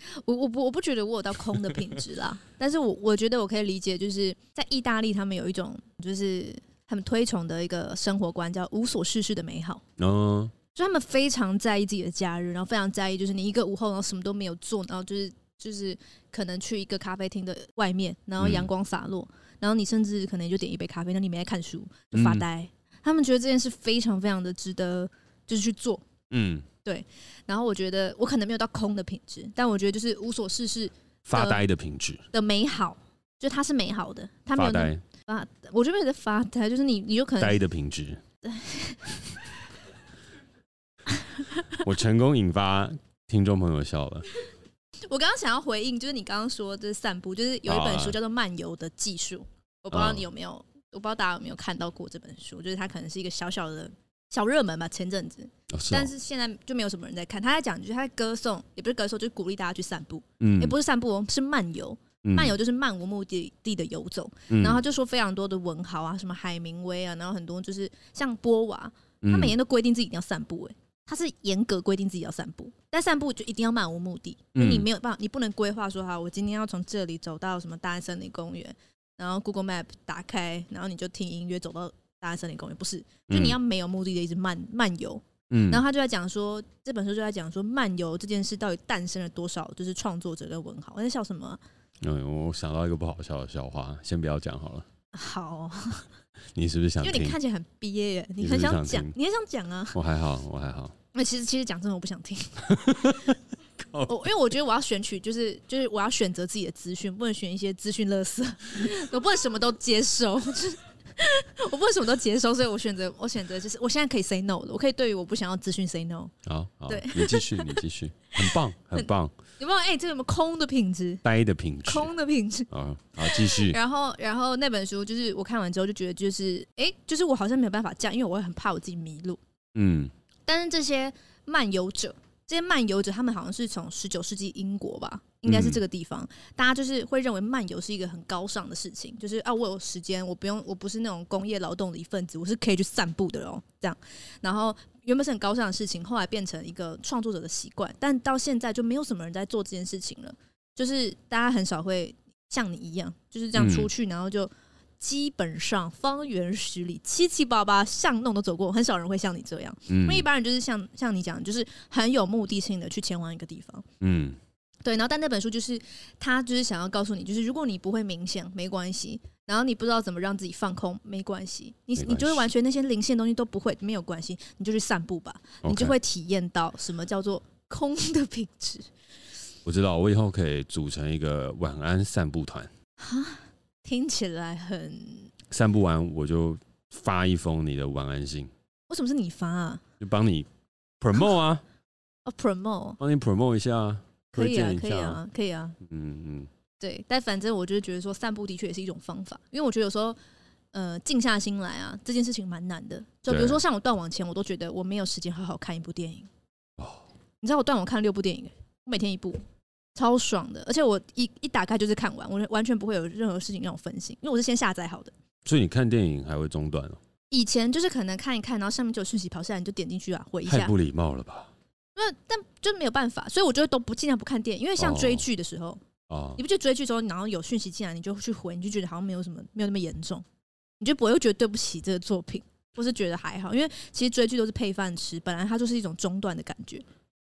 <laughs> 我我不我不觉得我有到空的品质啦，但是我我觉得我可以理解，就是在意大利他们有一种就是他们推崇的一个生活观，叫无所事事的美好。嗯，就他们非常在意自己的假日，然后非常在意，就是你一个午后然后什么都没有做，然后就是就是可能去一个咖啡厅的外面，然后阳光洒落。嗯然后你甚至可能就点一杯咖啡，那里面在看书，就发呆。嗯、他们觉得这件事非常非常的值得，就是去做。嗯，对。然后我觉得我可能没有到空的品质，但我觉得就是无所事事发呆的品质的美好，就它是美好的。它没有发我觉得在发呆，就是你你就可能呆的品质。<laughs> 我成功引发听众朋友笑了。我刚刚想要回应，就是你刚刚说的散步，就是有一本书叫做《漫游的技术》，我不知道你有没有，我不知道大家有没有看到过这本书，就是它可能是一个小小的小热门吧，前阵子，但是现在就没有什么人在看。他在讲，就是他在歌颂，也不是歌颂，就是鼓励大家去散步，嗯，也不是散步哦，是漫游，漫游就是漫无目的地的游走。然后他就说非常多的文豪啊，什么海明威啊，然后很多就是像波娃，他每年都规定自己一定要散步，哎。他是严格规定自己要散步，但散步就一定要漫无目的，你没有办法，你不能规划说哈，我今天要从这里走到什么大安森林公园，然后 Google Map 打开，然后你就听音乐走到大安森林公园，不是，就你要没有目的的一直漫漫游。嗯，然后他就在讲说，这本书就在讲说漫游这件事到底诞生了多少，就是创作者跟文豪。我在笑什么啊？嗯，我想到一个不好笑的笑话，先不要讲好了。好。<laughs> 你是不是想？因为你看起来很憋耶，你很想讲，你很想讲啊。我还好，我还好。那其实其实讲真的，我不想听。<laughs> 我因为我觉得我要选取，就是就是我要选择自己的资讯，不能选一些资讯垃圾。<laughs> 我不能什么都接受，<laughs> 我不会什么都接受，所以我选择我选择就是我现在可以 say no 了，我可以对于我不想要资讯 say no。好，对，你继续，你继续，很棒，很棒。<laughs> 有没有？哎、欸，这有没有空的品质？呆的品质？空的品质？<laughs> 啊，好，继续。然后，然后那本书就是我看完之后就觉得，就是哎、欸，就是我好像没有办法这样，因为我会很怕我自己迷路。嗯。但是这些漫游者，这些漫游者，他们好像是从十九世纪英国吧，应该是这个地方，嗯、大家就是会认为漫游是一个很高尚的事情，就是啊，我有时间，我不用，我不是那种工业劳动的一份子，我是可以去散步的哦，这样。然后原本是很高尚的事情，后来变成一个创作者的习惯，但到现在就没有什么人在做这件事情了，就是大家很少会像你一样，就是这样出去，然后就。基本上方圆十里七七八八巷弄都走过，很少人会像你这样。嗯，因为一般人就是像像你讲，就是很有目的性的去前往一个地方。嗯，对。然后，但那本书就是他就是想要告诉你，就是如果你不会冥想，没关系；然后你不知道怎么让自己放空，没关系。你你就会完全那些灵性的东西都不会，没有关系，你就去散步吧，你就会体验到什么叫做空的品质。我知道，我以后可以组成一个晚安散步团。听起来很散步完我就发一封你的晚安信。为什么是你发啊？就帮你 promote 啊，哦 promote，帮你 promote 一下，可以啊，可以啊，可以啊。嗯嗯，对，但反正我就是觉得说散步的确也是一种方法，因为我觉得有时候呃静下心来啊，这件事情蛮难的。就比如说像我断网前，我都觉得我没有时间好好看一部电影。哦，你知道我断网看六部电影，我每天一部。超爽的，而且我一一打开就是看完，我完全不会有任何事情让我分心，因为我是先下载好的。所以你看电影还会中断哦？以前就是可能看一看，然后上面就有讯息跑下来，你就点进去啊，回一下。太不礼貌了吧？那但就是没有办法，所以我觉得都不尽量不看电影，因为像追剧的时候，哦，你不就追剧的时候，然后有讯息进来，你就去回，你就觉得好像没有什么，没有那么严重，你就不会觉得对不起这个作品，或是觉得还好，因为其实追剧都是配饭吃，本来它就是一种中断的感觉。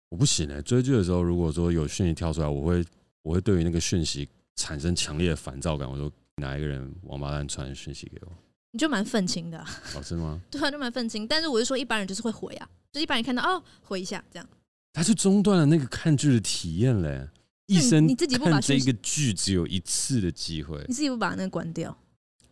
我不行哎、欸，追剧的时候如果说有讯息跳出来，我会。我会对于那个讯息产生强烈的烦躁感。我说哪一个人王八蛋传讯息给我？你就蛮愤青的、啊。哦，真的吗？<laughs> 对啊，就蛮愤青。但是我是说，一般人就是会回啊，就一般人看到哦，回一下这样。他就中断了那个看剧的体验嘞。一生你自己不把这个剧只有一次的机会，你自己不把那个关掉？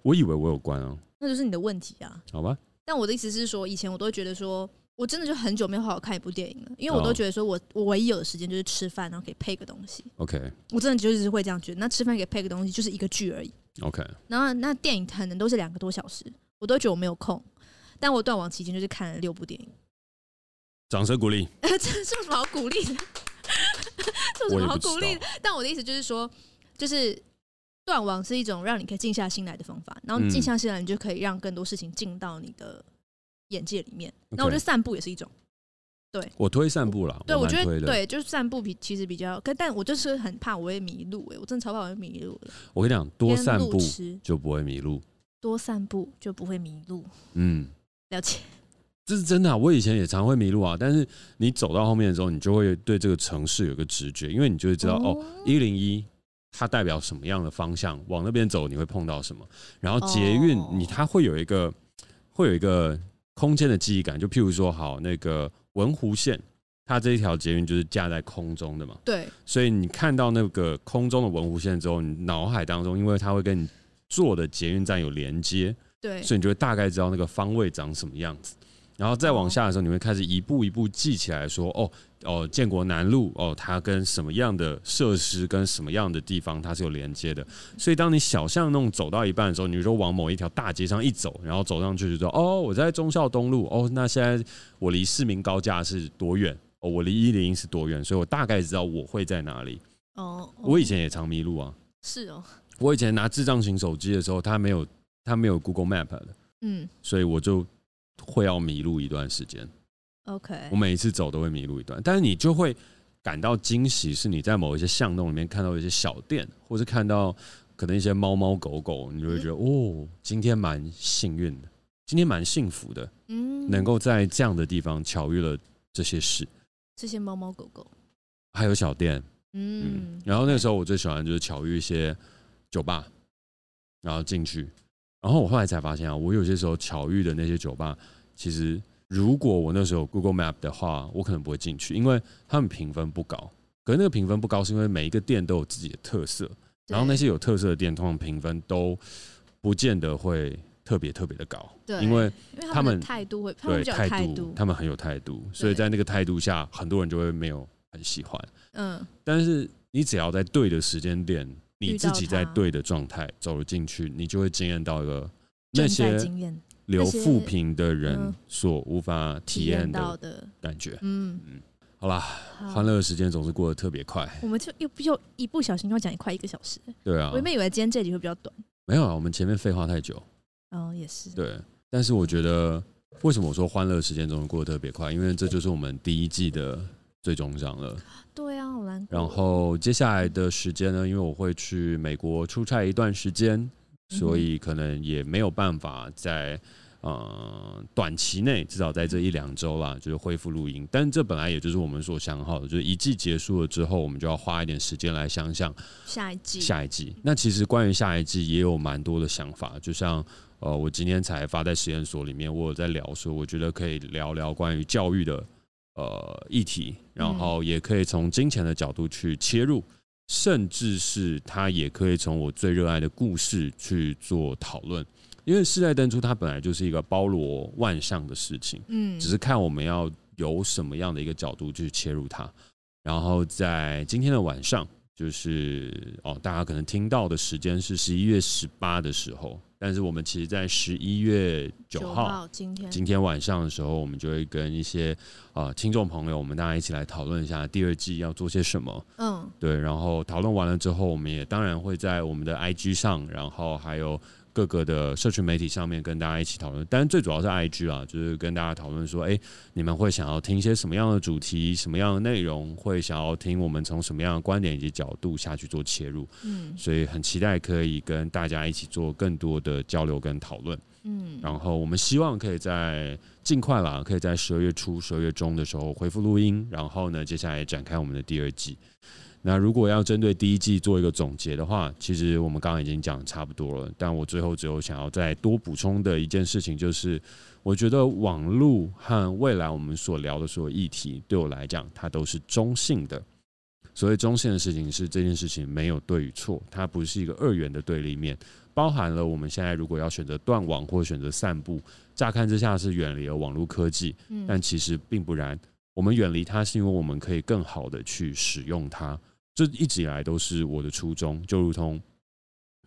我以为我有关哦，那就是你的问题啊。好吧。但我的意思是说，以前我都会觉得说，我真的就很久没有好好看一部电影了，因为我都觉得说我我唯一有的时间就是吃饭，然后可以配个东西。OK，我真的就是会这样觉得。那吃饭可以配个东西，就是一个剧而已。OK，然后那电影可能都是两个多小时，我都觉得我没有空。但我断网期间就是看了六部电影。掌声鼓励。<laughs> 这是有什么好鼓励的？<laughs> 这有什么好鼓励的？但我的意思就是说，就是。断网是一种让你可以静下心来的方法，然后静下心来，你就可以让更多事情进到你的眼界里面。那、嗯、我觉得散步也是一种，对，我推散步了。对，我觉得对，就是散步比其实比较，可但我就是很怕我会迷路哎、欸，我真的超怕我会迷路的。我跟你讲，多散步就不会迷路，多散步就不会迷路。嗯，了解，这是真的、啊。我以前也常会迷路啊，但是你走到后面的时候，你就会对这个城市有个直觉，因为你就会知道哦，一零一。它代表什么样的方向？往那边走，你会碰到什么？然后捷运，你它会有一个会有一个空间的记忆感。就譬如说，好，那个文湖线，它这一条捷运就是架在空中的嘛。对。所以你看到那个空中的文湖线之后，你脑海当中，因为它会跟你坐的捷运站有连接，对，所以你就会大概知道那个方位长什么样子。然后再往下的时候，你会开始一步一步记起来说，哦。哦，建国南路哦，它跟什么样的设施跟什么样的地方它是有连接的？所以当你小巷弄走到一半的时候，你就往某一条大街上一走，然后走上去就说：“哦，我在忠孝东路。哦，那现在我离市民高架是多远？哦，我离一零一是多远？所以我大概知道我会在哪里。哦”哦，我以前也常迷路啊。是哦。我以前拿智障型手机的时候，它没有它没有 Google Map 的。嗯。所以我就会要迷路一段时间。OK，我每一次走都会迷路一段，但是你就会感到惊喜，是你在某一些巷弄里面看到一些小店，或是看到可能一些猫猫狗狗，你就会觉得、嗯、哦，今天蛮幸运的，今天蛮幸福的，嗯，能够在这样的地方巧遇了这些事，这些猫猫狗狗，还有小店，嗯，嗯，然后那个时候我最喜欢就是巧遇一些酒吧，然后进去，然后我后来才发现啊，我有些时候巧遇的那些酒吧，其实。如果我那时候有 Google Map 的话，我可能不会进去，因为他们评分不高。可是那个评分不高，是因为每一个店都有自己的特色，然后那些有特色的店，通常评分都不见得会特别特别的高。对，因为他们态度会，对态度，他们很有态度，所以在那个态度下，很多人就会没有很喜欢。嗯，但是你只要在对的时间点，你自己在对的状态走了进去，你就会惊艳到一个那些。留富平的人所无法体验到的感觉。嗯嗯，好啦，欢乐的时间总是过得特别快。我们就又又一不小心要讲快一个小时。对啊，我原本以为今天这集会比较短。没有啊，我们前面废话太久。哦，也是。对，但是我觉得，为什么我说欢乐时间总是过得特别快？因为这就是我们第一季的最终章了。对啊，好难。然后接下来的时间呢？因为我会去美国出差一段时间，所以可能也没有办法在。呃，短期内至少在这一两周啦，就是恢复录音。但这本来也就是我们所想好的，就是一季结束了之后，我们就要花一点时间来想想下一季。下一季，那其实关于下一季也有蛮多的想法。就像呃，我今天才发在实验所里面，我有在聊说，我觉得可以聊聊关于教育的呃议题，然后也可以从金钱的角度去切入，甚至是他也可以从我最热爱的故事去做讨论。因为世代登出，它本来就是一个包罗万象的事情，嗯，只是看我们要有什么样的一个角度去切入它。然后在今天的晚上，就是哦，大家可能听到的时间是十一月十八的时候，但是我们其实，在十一月九号，今天今天晚上的时候，我们就会跟一些啊听众朋友，我们大家一起来讨论一下第二季要做些什么。嗯，对。然后讨论完了之后，我们也当然会在我们的 IG 上，然后还有。各个的社群媒体上面跟大家一起讨论，但是最主要是 IG 啊，就是跟大家讨论说，哎，你们会想要听一些什么样的主题，什么样的内容，会想要听我们从什么样的观点以及角度下去做切入，嗯，所以很期待可以跟大家一起做更多的交流跟讨论，嗯，然后我们希望可以在尽快啦，可以在十二月初、十二月中的时候恢复录音，然后呢，接下来展开我们的第二季。那如果要针对第一季做一个总结的话，其实我们刚刚已经讲的差不多了。但我最后只有想要再多补充的一件事情，就是我觉得网络和未来我们所聊的所有议题，对我来讲，它都是中性的。所谓中性的事情是这件事情没有对与错，它不是一个二元的对立面，包含了我们现在如果要选择断网或选择散步，乍看之下是远离了网络科技，但其实并不然。我们远离它是因为我们可以更好的去使用它。这一直以来都是我的初衷，就如同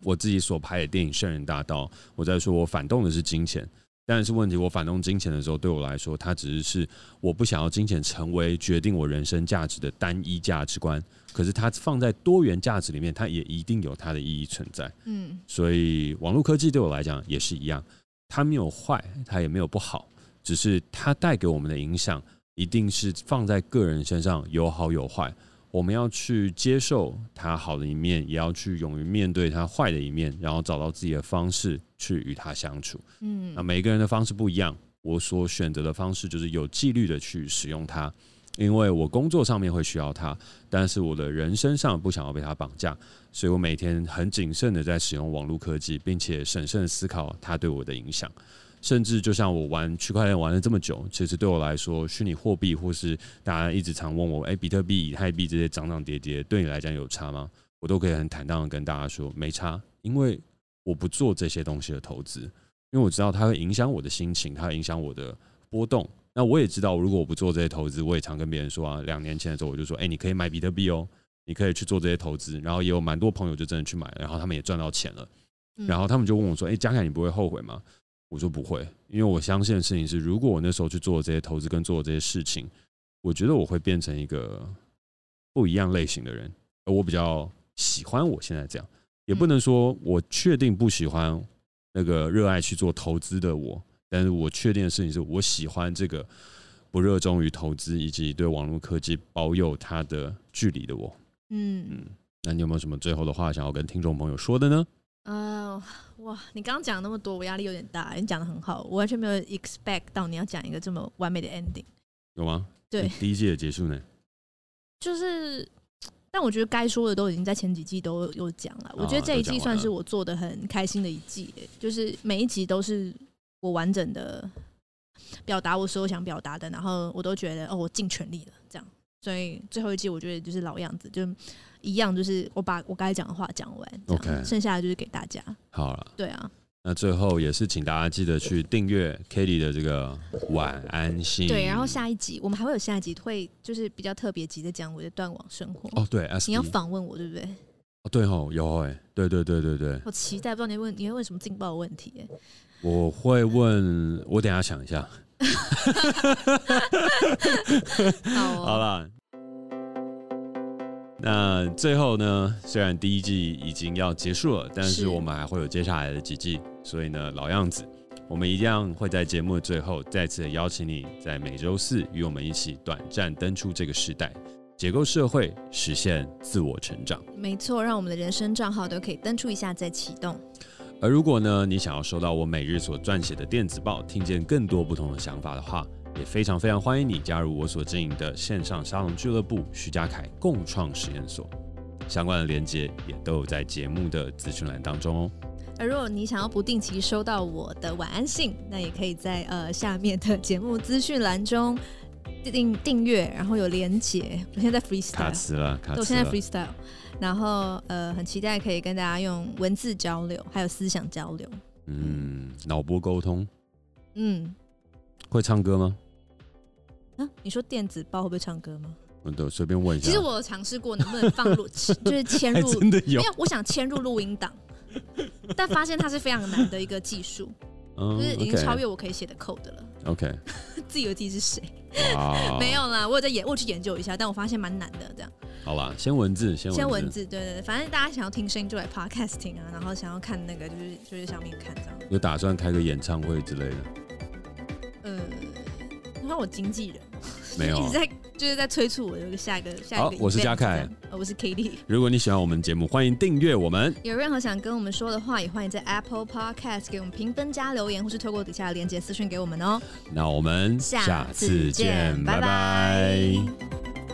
我自己所拍的电影《圣人大道》，我在说我反动的是金钱，但是问题我反动金钱的时候，对我来说，它只是是我不想要金钱成为决定我人生价值的单一价值观。可是它放在多元价值里面，它也一定有它的意义存在。嗯，所以网络科技对我来讲也是一样，它没有坏，它也没有不好，只是它带给我们的影响，一定是放在个人身上有好有坏。我们要去接受它好的一面，也要去勇于面对它坏的一面，然后找到自己的方式去与它相处。嗯，那每个人的方式不一样，我所选择的方式就是有纪律的去使用它，因为我工作上面会需要它，但是我的人生上不想要被它绑架，所以我每天很谨慎的在使用网络科技，并且审慎思考它对我的影响。甚至就像我玩区块链玩了这么久，其实对我来说，虚拟货币或是大家一直常问我，哎，比特币、以太币这些涨涨跌跌，对你来讲有差吗？我都可以很坦荡的跟大家说，没差，因为我不做这些东西的投资，因为我知道它会影响我的心情，它会影响我的波动。那我也知道，如果我不做这些投资，我也常跟别人说啊，两年前的时候我就说，哎，你可以买比特币哦，你可以去做这些投资，然后也有蛮多朋友就真的去买，然后他们也赚到钱了，然后他们就问我说，哎，嘉凯，你不会后悔吗？我说不会，因为我相信的事情是，如果我那时候去做这些投资跟做这些事情，我觉得我会变成一个不一样类型的人。而我比较喜欢我现在这样，也不能说我确定不喜欢那个热爱去做投资的我，但是我确定的事情是我喜欢这个不热衷于投资以及对网络科技保有它的距离的我。嗯嗯，那你有没有什么最后的话想要跟听众朋友说的呢？呃，<laughs> 哇，你刚刚讲那么多，我压力有点大。你讲的很好，我完全没有 expect 到你要讲一个这么完美的 ending。有吗？对，第一季的结束呢？就是，但我觉得该说的都已经在前几季都有讲了。我觉得这一季算是我做的很开心的一季，就是每一集都是我完整的表达我所有想表达的，然后我都觉得哦，我尽全力了，这样。所以最后一季我觉得就是老样子，就。一样，就是我把我刚才讲的话讲完，OK，剩下的就是给大家。好了，对啊，那最后也是请大家记得去订阅 Cady 的这个晚安心。对，然后下一集我们还会有下一集，会就是比较特别集的讲我的断网生活。哦，对，你要访问我，对不对？哦，对哦，有哎，对对对对对。我期待，不知道你问你会问什么劲爆的问题？哎，我会问，我等一下想一下。<laughs> <laughs> 好哦，好了。那最后呢，虽然第一季已经要结束了，但是我们还会有接下来的几季，所以呢，老样子，我们一样会在节目的最后再次邀请你，在每周四与我们一起短暂登出这个时代，解构社会，实现自我成长。没错，让我们的人生账号都可以登出一下再启动。而如果呢，你想要收到我每日所撰写的电子报，听见更多不同的想法的话。也非常非常欢迎你加入我所经营的线上沙龙俱乐部徐家凯共创实验所，相关的连接也都有在节目的资讯栏当中哦。而如果你想要不定期收到我的晚安信，那也可以在呃下面的节目资讯栏中订订阅，然后有连接。我现在在 freestyle，卡词了，卡词了。我现在 freestyle，然后呃很期待可以跟大家用文字交流，还有思想交流。嗯，脑波沟通。嗯，会唱歌吗？啊，你说电子包会不会唱歌吗？嗯，对，随便问一下。其实我有尝试过能不能放录，就是 <laughs> <laughs> 嵌入，真的有。没有，我想嵌入录音档，<laughs> 但发现它是非常难的一个技术，嗯，就是已经超越我可以写的 code 了。OK，自以为自己是谁？没有啦，我有在研，我去研究一下，但我发现蛮难的。这样，好吧，先文字，先文字，先文字，对对对，反正大家想要听声音就来 podcasting 啊，然后想要看那个就是就是上面看这样。有打算开个演唱会之类的？嗯，你看我经纪人。没有，<laughs> 一直在就是在催促我有个下一个下一个。好，我是嘉凯，我是 Cady。如果你喜欢我们节目，欢迎订阅我们。有任何想跟我们说的话，也欢迎在 Apple Podcast 给我们评分加留言，或是透过底下的链接私讯给我们哦。那我们下次见，拜拜。拜拜。